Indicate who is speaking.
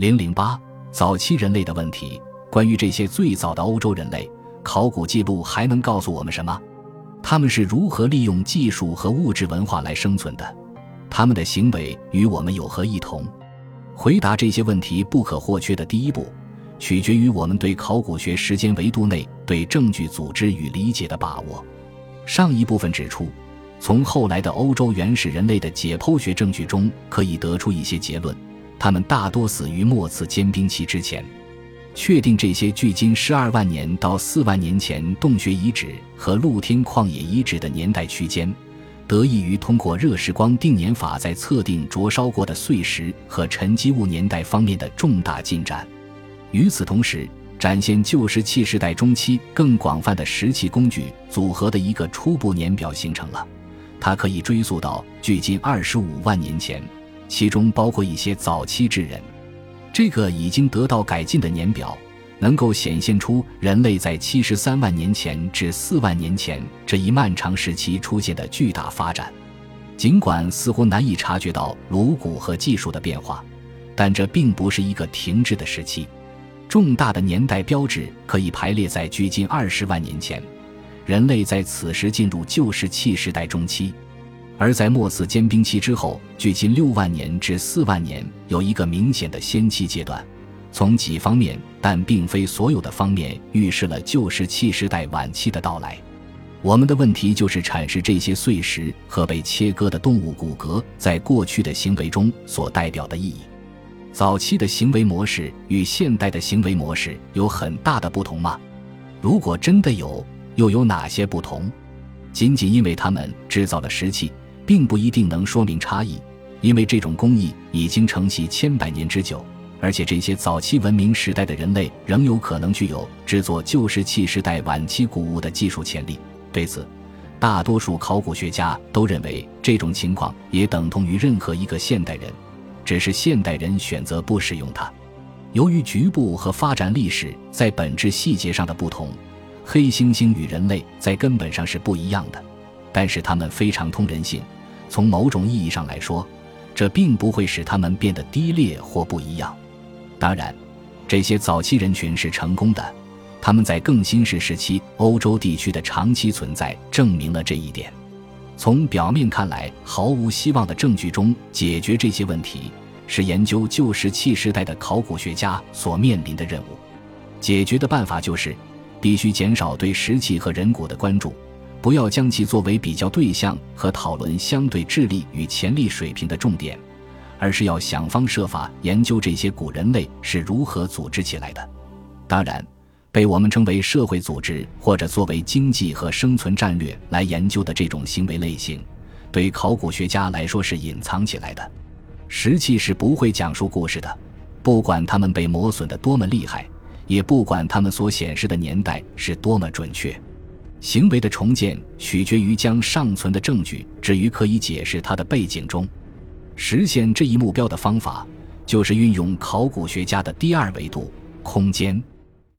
Speaker 1: 零零八，早期人类的问题。关于这些最早的欧洲人类，考古记录还能告诉我们什么？他们是如何利用技术和物质文化来生存的？他们的行为与我们有何异同？回答这些问题不可或缺的第一步，取决于我们对考古学时间维度内对证据组织与理解的把握。上一部分指出，从后来的欧洲原始人类的解剖学证据中可以得出一些结论：他们大多死于末次间冰期之前。确定这些距今十二万年到四万年前洞穴遗址和露天旷野遗址的年代区间，得益于通过热释光定年法在测定灼烧过的碎石和沉积物年代方面的重大进展。与此同时，展现旧石器时代中期更广泛的石器工具组合的一个初步年表形成了，它可以追溯到距今二十五万年前，其中包括一些早期智人。这个已经得到改进的年表，能够显现出人类在七十三万年前至四万年前这一漫长时期出现的巨大发展。尽管似乎难以察觉到颅骨和技术的变化，但这并不是一个停滞的时期。重大的年代标志可以排列在距今二十万年前，人类在此时进入旧石器时代中期。而在末次尖冰期之后，距今六万年至四万年，有一个明显的先期阶段。从几方面，但并非所有的方面，预示了旧石器时代晚期的到来。我们的问题就是阐释这些碎石和被切割的动物骨骼在过去的行为中所代表的意义。早期的行为模式与现代的行为模式有很大的不同吗？如果真的有，又有哪些不同？仅仅因为他们制造了石器？并不一定能说明差异，因为这种工艺已经承袭千百年之久，而且这些早期文明时代的人类仍有可能具有制作旧石器时代晚期古物的技术潜力。对此，大多数考古学家都认为这种情况也等同于任何一个现代人，只是现代人选择不使用它。由于局部和发展历史在本质细节上的不同，黑猩猩与人类在根本上是不一样的，但是它们非常通人性。从某种意义上来说，这并不会使他们变得低劣或不一样。当然，这些早期人群是成功的，他们在更新世时期欧洲地区的长期存在证明了这一点。从表面看来毫无希望的证据中解决这些问题，是研究旧石器时代的考古学家所面临的任务。解决的办法就是，必须减少对石器和人骨的关注。不要将其作为比较对象和讨论相对智力与潜力水平的重点，而是要想方设法研究这些古人类是如何组织起来的。当然，被我们称为社会组织或者作为经济和生存战略来研究的这种行为类型，对考古学家来说是隐藏起来的。石器是不会讲述故事的，不管它们被磨损的多么厉害，也不管它们所显示的年代是多么准确。行为的重建取决于将尚存的证据置于可以解释它的背景中。实现这一目标的方法，就是运用考古学家的第二维度——空间。